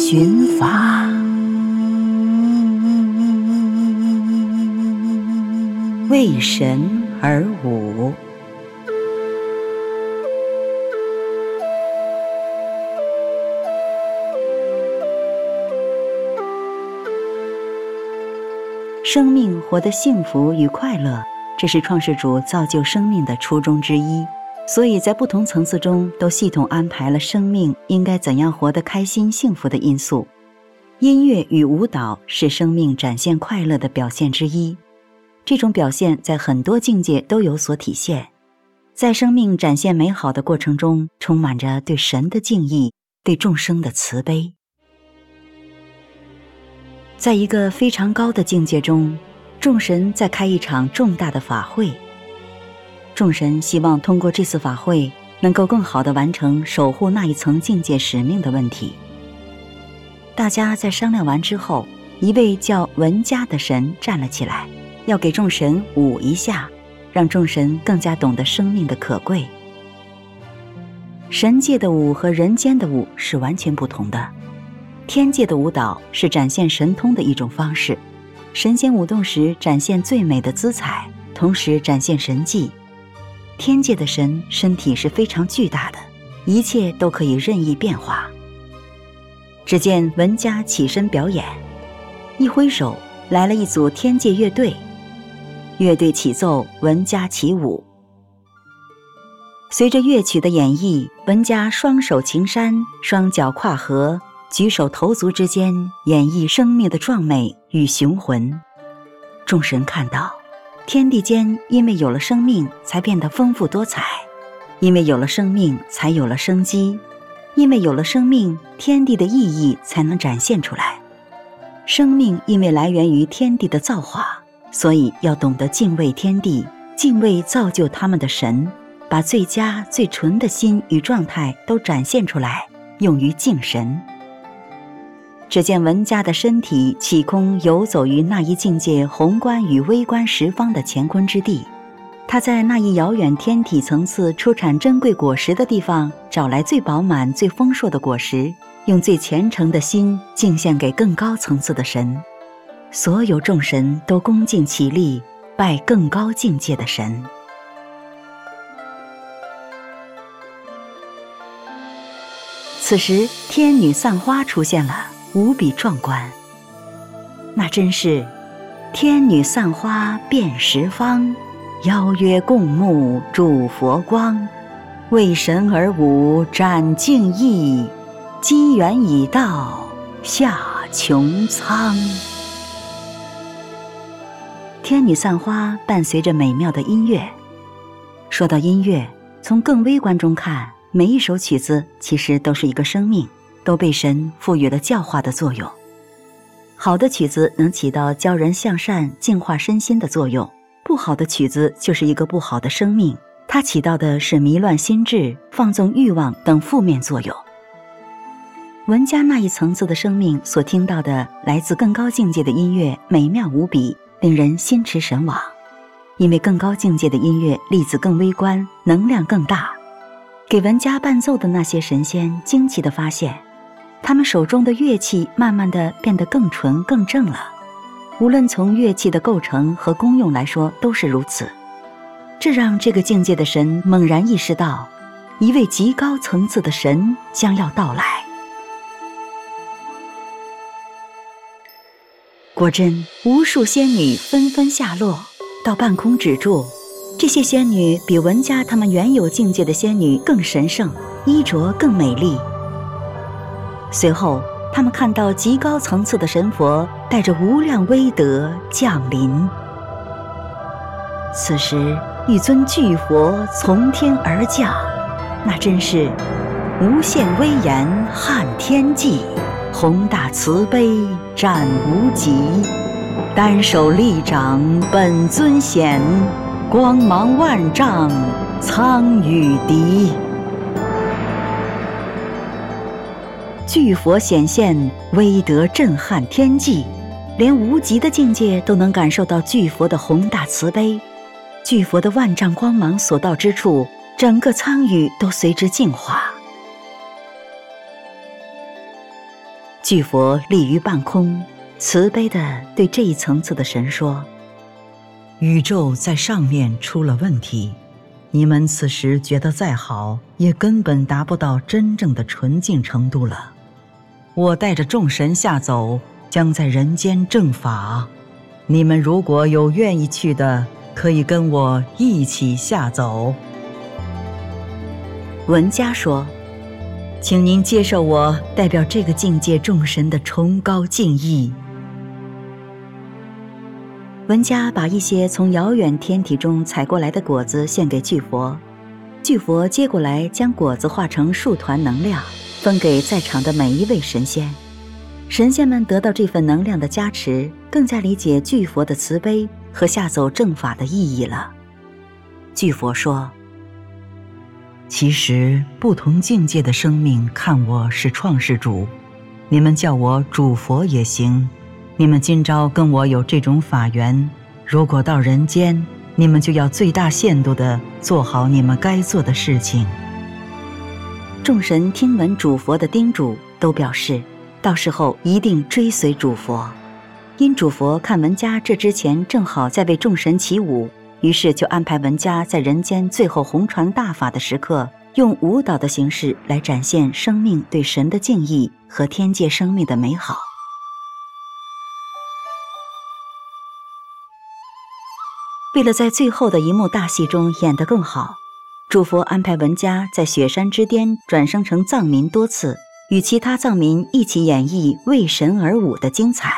寻法。为神而舞。生命活得幸福与快乐，这是创世主造就生命的初衷之一。所以在不同层次中，都系统安排了生命应该怎样活得开心、幸福的因素。音乐与舞蹈是生命展现快乐的表现之一。这种表现在很多境界都有所体现。在生命展现美好的过程中，充满着对神的敬意、对众生的慈悲。在一个非常高的境界中，众神在开一场重大的法会。众神希望通过这次法会，能够更好的完成守护那一层境界使命的问题。大家在商量完之后，一位叫文家的神站了起来，要给众神舞一下，让众神更加懂得生命的可贵。神界的舞和人间的舞是完全不同的。天界的舞蹈是展现神通的一种方式，神仙舞动时展现最美的姿彩，同时展现神迹。天界的神身体是非常巨大的，一切都可以任意变化。只见文家起身表演，一挥手，来了一组天界乐队，乐队起奏，文家起舞。随着乐曲的演绎，文家双手擎山，双脚跨河。举手投足之间，演绎生命的壮美与雄浑。众神看到，天地间因为有了生命，才变得丰富多彩；因为有了生命，才有了生机；因为有了生命，天地的意义才能展现出来。生命因为来源于天地的造化，所以要懂得敬畏天地，敬畏造就他们的神，把最佳最纯的心与状态都展现出来，用于敬神。只见文家的身体起空游走于那一境界宏观与微观十方的乾坤之地，他在那一遥远天体层次出产珍贵果实的地方，找来最饱满、最丰硕的果实，用最虔诚的心敬献给更高层次的神。所有众神都恭敬起立，拜更高境界的神。此时，天女散花出现了。无比壮观，那真是天女散花遍十方，邀约共沐祝佛光，为神而舞展敬意，机缘已到下穹苍。天女散花伴随着美妙的音乐。说到音乐，从更微观中看，每一首曲子其实都是一个生命。都被神赋予了教化的作用。好的曲子能起到教人向善、净化身心的作用；不好的曲子就是一个不好的生命，它起到的是迷乱心智、放纵欲望等负面作用。文家那一层次的生命所听到的来自更高境界的音乐，美妙无比，令人心驰神往。因为更高境界的音乐粒子更微观，能量更大。给文家伴奏的那些神仙惊奇地发现。他们手中的乐器慢慢的变得更纯更正了，无论从乐器的构成和功用来说都是如此。这让这个境界的神猛然意识到，一位极高层次的神将要到来。果真，无数仙女纷纷下落，到半空止住。这些仙女比文家他们原有境界的仙女更神圣，衣着更美丽。随后，他们看到极高层次的神佛带着无量威德降临。此时，一尊巨佛从天而降，那真是无限威严撼天际，宏大慈悲展无极，单手立掌本尊显，光芒万丈苍与敌。巨佛显现，威德震撼天际，连无极的境界都能感受到巨佛的宏大慈悲。巨佛的万丈光芒所到之处，整个苍宇都随之净化。巨佛立于半空，慈悲地对这一层次的神说：“宇宙在上面出了问题，你们此时觉得再好，也根本达不到真正的纯净程度了。我带着众神下走，将在人间正法。你们如果有愿意去的，可以跟我一起下走。”文家说。请您接受我代表这个境界众神的崇高敬意。文家把一些从遥远天体中采过来的果子献给巨佛，巨佛接过来，将果子化成数团能量，分给在场的每一位神仙。神仙们得到这份能量的加持，更加理解巨佛的慈悲和下走正法的意义了。巨佛说。其实，不同境界的生命看我是创世主，你们叫我主佛也行。你们今朝跟我有这种法缘，如果到人间，你们就要最大限度的做好你们该做的事情。众神听闻主佛的叮嘱，都表示到时候一定追随主佛。因主佛看文家这之前正好在为众神起舞。于是就安排文家在人间最后红传大法的时刻，用舞蹈的形式来展现生命对神的敬意和天界生命的美好。为了在最后的一幕大戏中演得更好，主佛安排文家在雪山之巅转生成藏民多次，与其他藏民一起演绎为神而舞的精彩。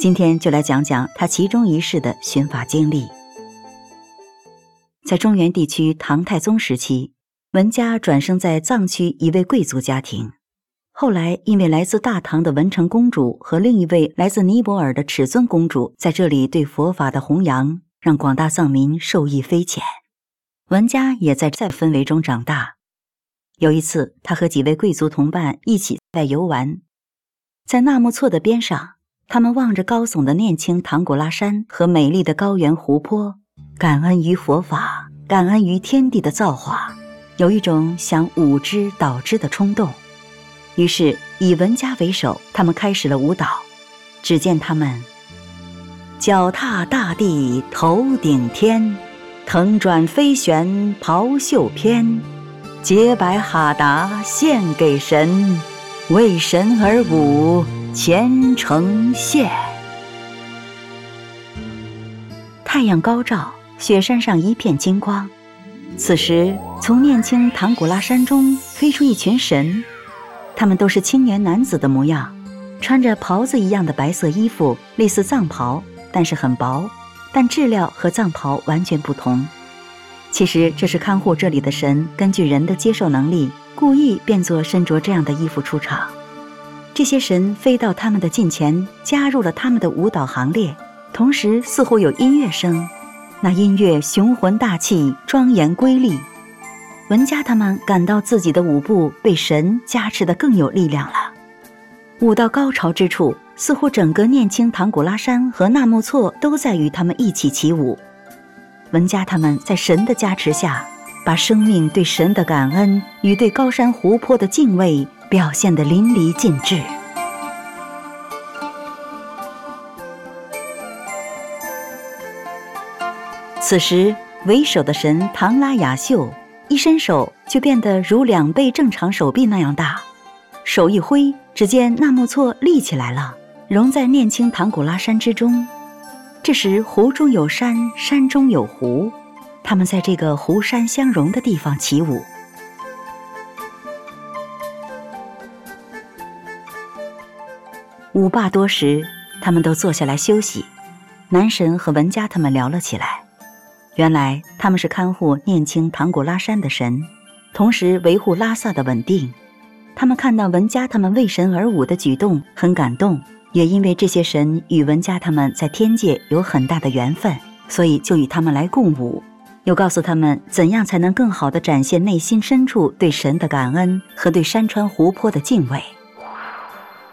今天就来讲讲他其中一世的寻法经历。在中原地区，唐太宗时期，文家转生在藏区一位贵族家庭。后来，因为来自大唐的文成公主和另一位来自尼泊尔的尺尊公主在这里对佛法的弘扬，让广大藏民受益匪浅。文家也在在氛围中长大。有一次，他和几位贵族同伴一起在游玩，在纳木错的边上，他们望着高耸的念青唐古拉山和美丽的高原湖泊。感恩于佛法，感恩于天地的造化，有一种想舞之蹈之的冲动。于是以文家为首，他们开始了舞蹈。只见他们脚踏大地，头顶天，腾转飞旋，袍袖翩，洁白哈达献给神，为神而舞，虔诚献。太阳高照。雪山上一片金光，此时从念青唐古拉山中飞出一群神，他们都是青年男子的模样，穿着袍子一样的白色衣服，类似藏袍，但是很薄，但质料和藏袍完全不同。其实这是看护这里的神根据人的接受能力，故意变作身着这样的衣服出场。这些神飞到他们的近前，加入了他们的舞蹈行列，同时似乎有音乐声。那音乐雄浑大气、庄严瑰丽，文家他们感到自己的舞步被神加持得更有力量了。舞到高潮之处，似乎整个念青唐古拉山和纳木错都在与他们一起起舞。文家他们在神的加持下，把生命对神的感恩与对高山湖泊的敬畏表现得淋漓尽致。此时，为首的神唐拉雅秀一伸手就变得如两倍正常手臂那样大，手一挥，只见纳木错立起来了，融在念青唐古拉山之中。这时，湖中有山，山中有湖，他们在这个湖山相融的地方起舞。舞罢多时，他们都坐下来休息。男神和文家他们聊了起来。原来他们是看护念青唐古拉山的神，同时维护拉萨的稳定。他们看到文家他们为神而舞的举动很感动，也因为这些神与文家他们在天界有很大的缘分，所以就与他们来共舞，又告诉他们怎样才能更好地展现内心深处对神的感恩和对山川湖泊的敬畏。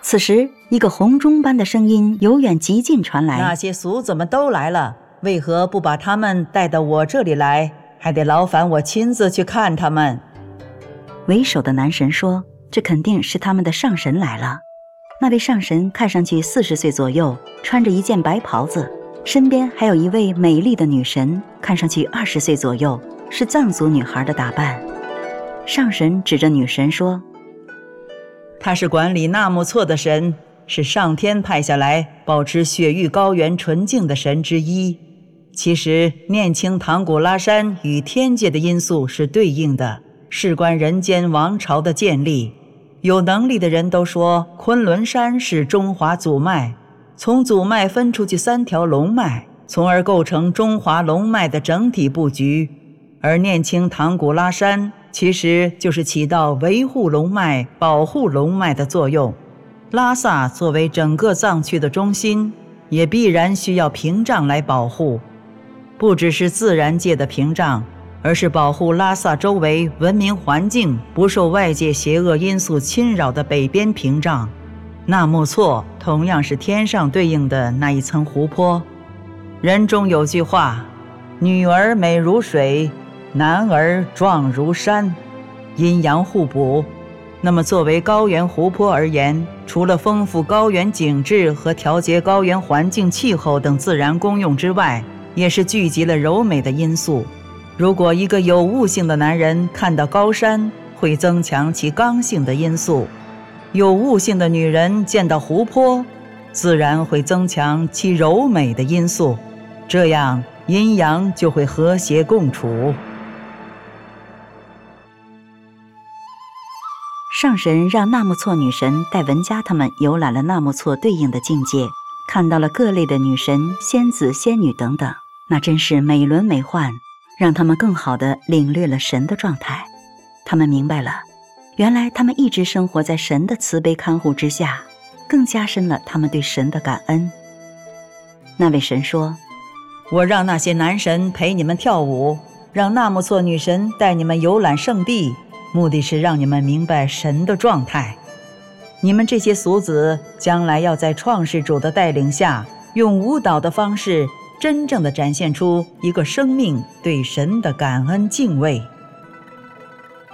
此时，一个红钟般的声音由远及近传来：“那些俗子们都来了。”为何不把他们带到我这里来？还得劳烦我亲自去看他们。为首的男神说：“这肯定是他们的上神来了。”那位上神看上去四十岁左右，穿着一件白袍子，身边还有一位美丽的女神，看上去二十岁左右，是藏族女孩的打扮。上神指着女神说：“她是管理纳木错的神，是上天派下来保持雪域高原纯净的神之一。其实，念青唐古拉山与天界的因素是对应的，事关人间王朝的建立。”有能力的人都说，昆仑山是中华祖脉，从祖脉分出去三条龙脉，从而构成中华龙脉的整体布局。而念青唐古拉山其实就是起到维护龙脉、保护龙脉的作用。拉萨作为整个藏区的中心，也必然需要屏障来保护，不只是自然界的屏障。而是保护拉萨周围文明环境不受外界邪恶因素侵扰的北边屏障。纳木错同样是天上对应的那一层湖泊。人中有句话：“女儿美如水，男儿壮如山，阴阳互补。”那么，作为高原湖泊而言，除了丰富高原景致和调节高原环境气候等自然功用之外，也是聚集了柔美的因素。如果一个有悟性的男人看到高山，会增强其刚性的因素；有悟性的女人见到湖泊，自然会增强其柔美的因素。这样阴阳就会和谐共处。上神让纳木错女神带文佳他们游览了纳木错对应的境界，看到了各类的女神、仙子、仙女等等，那真是美轮美奂。让他们更好地领略了神的状态，他们明白了，原来他们一直生活在神的慈悲看护之下，更加深了他们对神的感恩。那位神说：“我让那些男神陪你们跳舞，让纳木错女神带你们游览圣地，目的是让你们明白神的状态。你们这些俗子，将来要在创世主的带领下，用舞蹈的方式。”真正的展现出一个生命对神的感恩敬畏。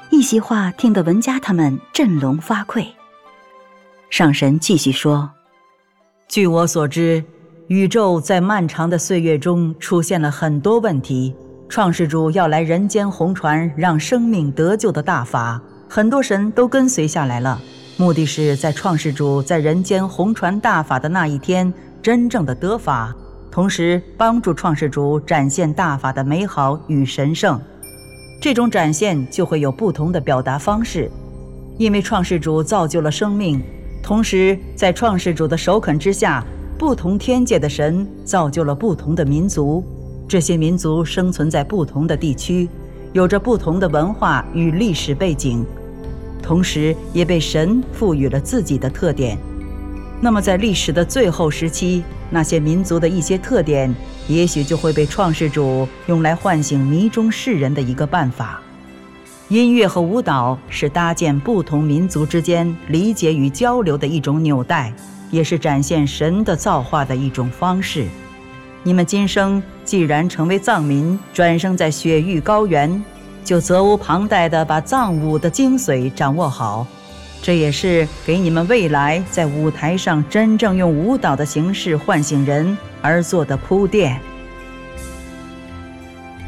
一席话听得文家他们振聋发聩。上神继续说：“据我所知，宇宙在漫长的岁月中出现了很多问题。创世主要来人间红传让生命得救的大法，很多神都跟随下来了，目的是在创世主在人间红传大法的那一天，真正的得法。”同时帮助创世主展现大法的美好与神圣，这种展现就会有不同的表达方式。因为创世主造就了生命，同时在创世主的首肯之下，不同天界的神造就了不同的民族。这些民族生存在不同的地区，有着不同的文化与历史背景，同时也被神赋予了自己的特点。那么在历史的最后时期。那些民族的一些特点，也许就会被创世主用来唤醒迷中世人的一个办法。音乐和舞蹈是搭建不同民族之间理解与交流的一种纽带，也是展现神的造化的一种方式。你们今生既然成为藏民，转生在雪域高原，就责无旁贷地把藏舞的精髓掌握好。这也是给你们未来在舞台上真正用舞蹈的形式唤醒人而做的铺垫。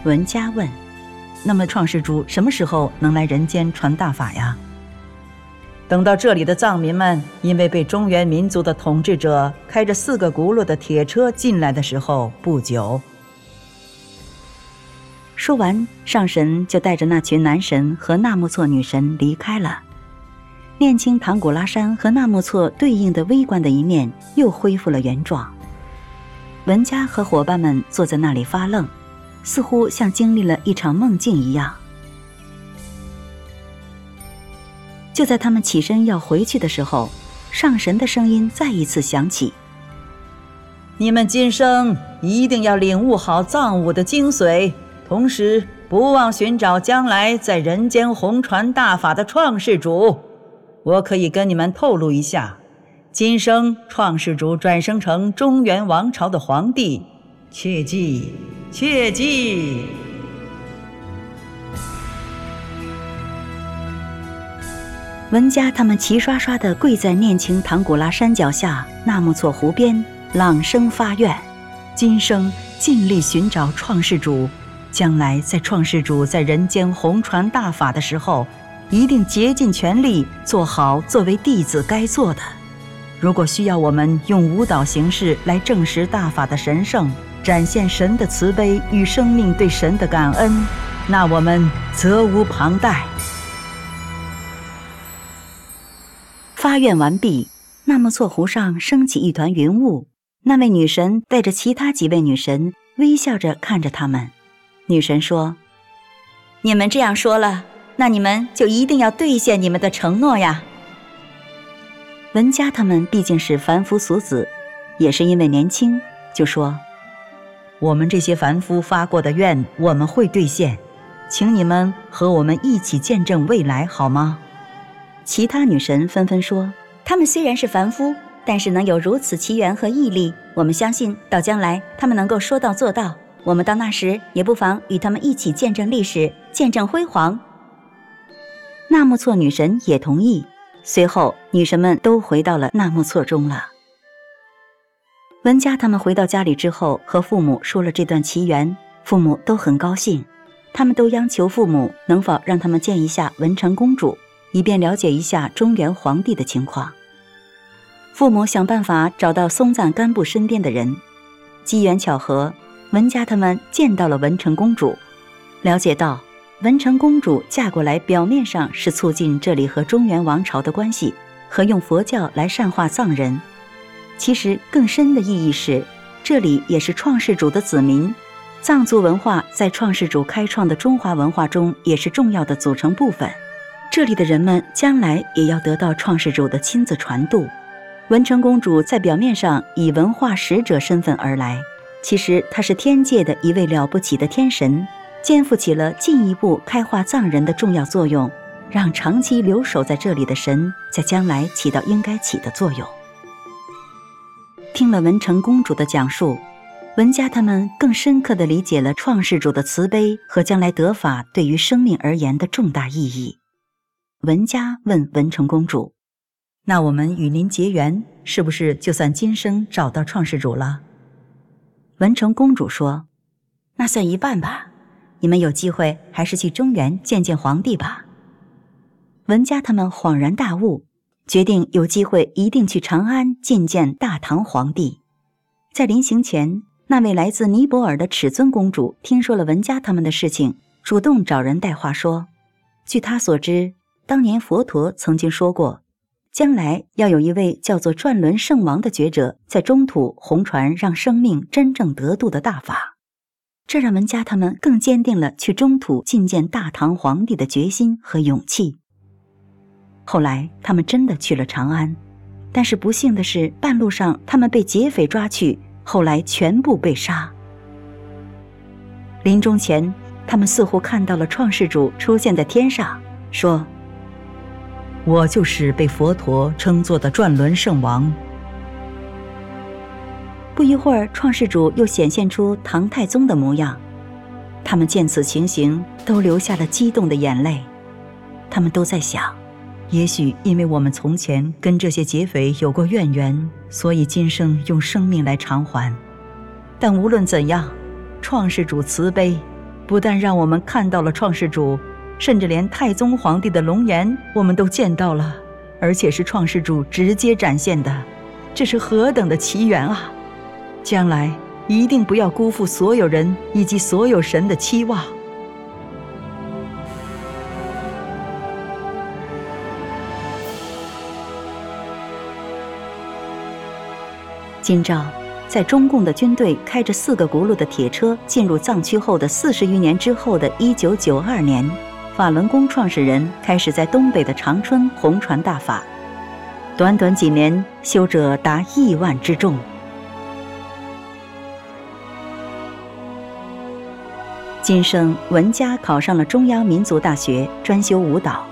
文家问：“那么创世主什么时候能来人间传大法呀？”等到这里的藏民们因为被中原民族的统治者开着四个轱辘的铁车进来的时候不久。说完，上神就带着那群男神和纳木错女神离开了。念青唐古拉山和纳木错对应的微观的一面又恢复了原状。文家和伙伴们坐在那里发愣，似乎像经历了一场梦境一样。就在他们起身要回去的时候，上神的声音再一次响起：“你们今生一定要领悟好藏舞的精髓，同时不忘寻找将来在人间红传大法的创世主。”我可以跟你们透露一下，今生创世主转生成中原王朝的皇帝，切记，切记。文家他们齐刷刷地跪在念青唐古拉山脚下纳木错湖边，朗声发愿：今生尽力寻找创世主，将来在创世主在人间弘传大法的时候，一定竭尽全力做好作为弟子该做的。如果需要我们用舞蹈形式来证实大法的神圣，展现神的慈悲与生命对神的感恩，那我们责无旁贷。发愿完毕，纳木错湖上升起一团云雾。那位女神带着其他几位女神微笑着看着他们。女神说：“你们这样说了，那你们就一定要兑现你们的承诺呀。”文家他们毕竟是凡夫俗子，也是因为年轻，就说：“我们这些凡夫发过的愿，我们会兑现，请你们和我们一起见证未来，好吗？”其他女神纷纷说：“他们虽然是凡夫，但是能有如此奇缘和毅力，我们相信到将来他们能够说到做到。我们到那时也不妨与他们一起见证历史，见证辉煌。”纳木错女神也同意。随后，女神们都回到了纳木错中了。文家他们回到家里之后，和父母说了这段奇缘，父母都很高兴，他们都央求父母能否让他们见一下文成公主，以便了解一下中原皇帝的情况。父母想办法找到松赞干布身边的人，机缘巧合，文家他们见到了文成公主，了解到。文成公主嫁过来，表面上是促进这里和中原王朝的关系，和用佛教来善化藏人。其实更深的意义是，这里也是创世主的子民，藏族文化在创世主开创的中华文化中也是重要的组成部分。这里的人们将来也要得到创世主的亲自传渡。文成公主在表面上以文化使者身份而来，其实她是天界的一位了不起的天神。肩负起了进一步开化藏人的重要作用，让长期留守在这里的神在将来起到应该起的作用。听了文成公主的讲述，文家他们更深刻地理解了创世主的慈悲和将来得法对于生命而言的重大意义。文家问文成公主：“那我们与您结缘，是不是就算今生找到创世主了？”文成公主说：“那算一半吧。”你们有机会还是去中原见见皇帝吧。文家他们恍然大悟，决定有机会一定去长安觐见大唐皇帝。在临行前，那位来自尼泊尔的尺尊公主听说了文家他们的事情，主动找人带话说：据她所知，当年佛陀曾经说过，将来要有一位叫做转轮圣王的觉者，在中土红传让生命真正得度的大法。这让文家他们更坚定了去中土觐见大唐皇帝的决心和勇气。后来，他们真的去了长安，但是不幸的是，半路上他们被劫匪抓去，后来全部被杀。临终前，他们似乎看到了创世主出现在天上，说：“我就是被佛陀称作的转轮圣王。”不一会儿，创世主又显现出唐太宗的模样。他们见此情形，都流下了激动的眼泪。他们都在想：也许因为我们从前跟这些劫匪有过怨缘，所以今生用生命来偿还。但无论怎样，创世主慈悲，不但让我们看到了创世主，甚至连太宗皇帝的龙颜我们都见到了，而且是创世主直接展现的，这是何等的奇缘啊！将来一定不要辜负所有人以及所有神的期望。今朝，在中共的军队开着四个轱辘的铁车进入藏区后的四十余年之后的一九九二年，法轮功创始人开始在东北的长春弘传大法，短短几年，修者达亿万之众。今生文家考上了中央民族大学，专修舞蹈。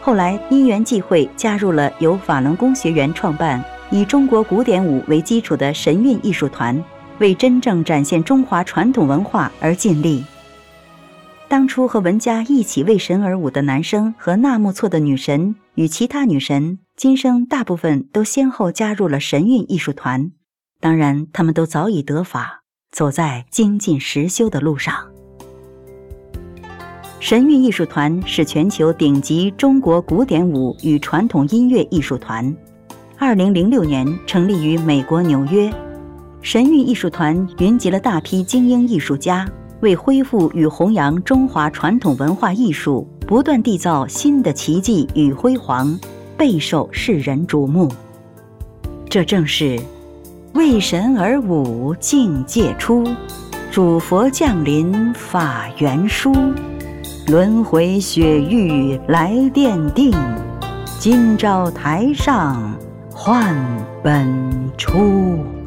后来因缘际会，加入了由法轮功学员创办、以中国古典舞为基础的神韵艺术团，为真正展现中华传统文化而尽力。当初和文家一起为神而舞的男生和纳木错的女神与其他女神，今生大部分都先后加入了神韵艺术团。当然，他们都早已得法，走在精进实修的路上。神韵艺术团是全球顶级中国古典舞与传统音乐艺术团，二零零六年成立于美国纽约。神韵艺术团云集了大批精英艺术家。为恢复与弘扬中华传统文化艺术，不断缔造新的奇迹与辉煌，备受世人瞩目。这正是为神而舞境界出，主佛降临法源殊，轮回雪域来奠定，今朝台上换本初。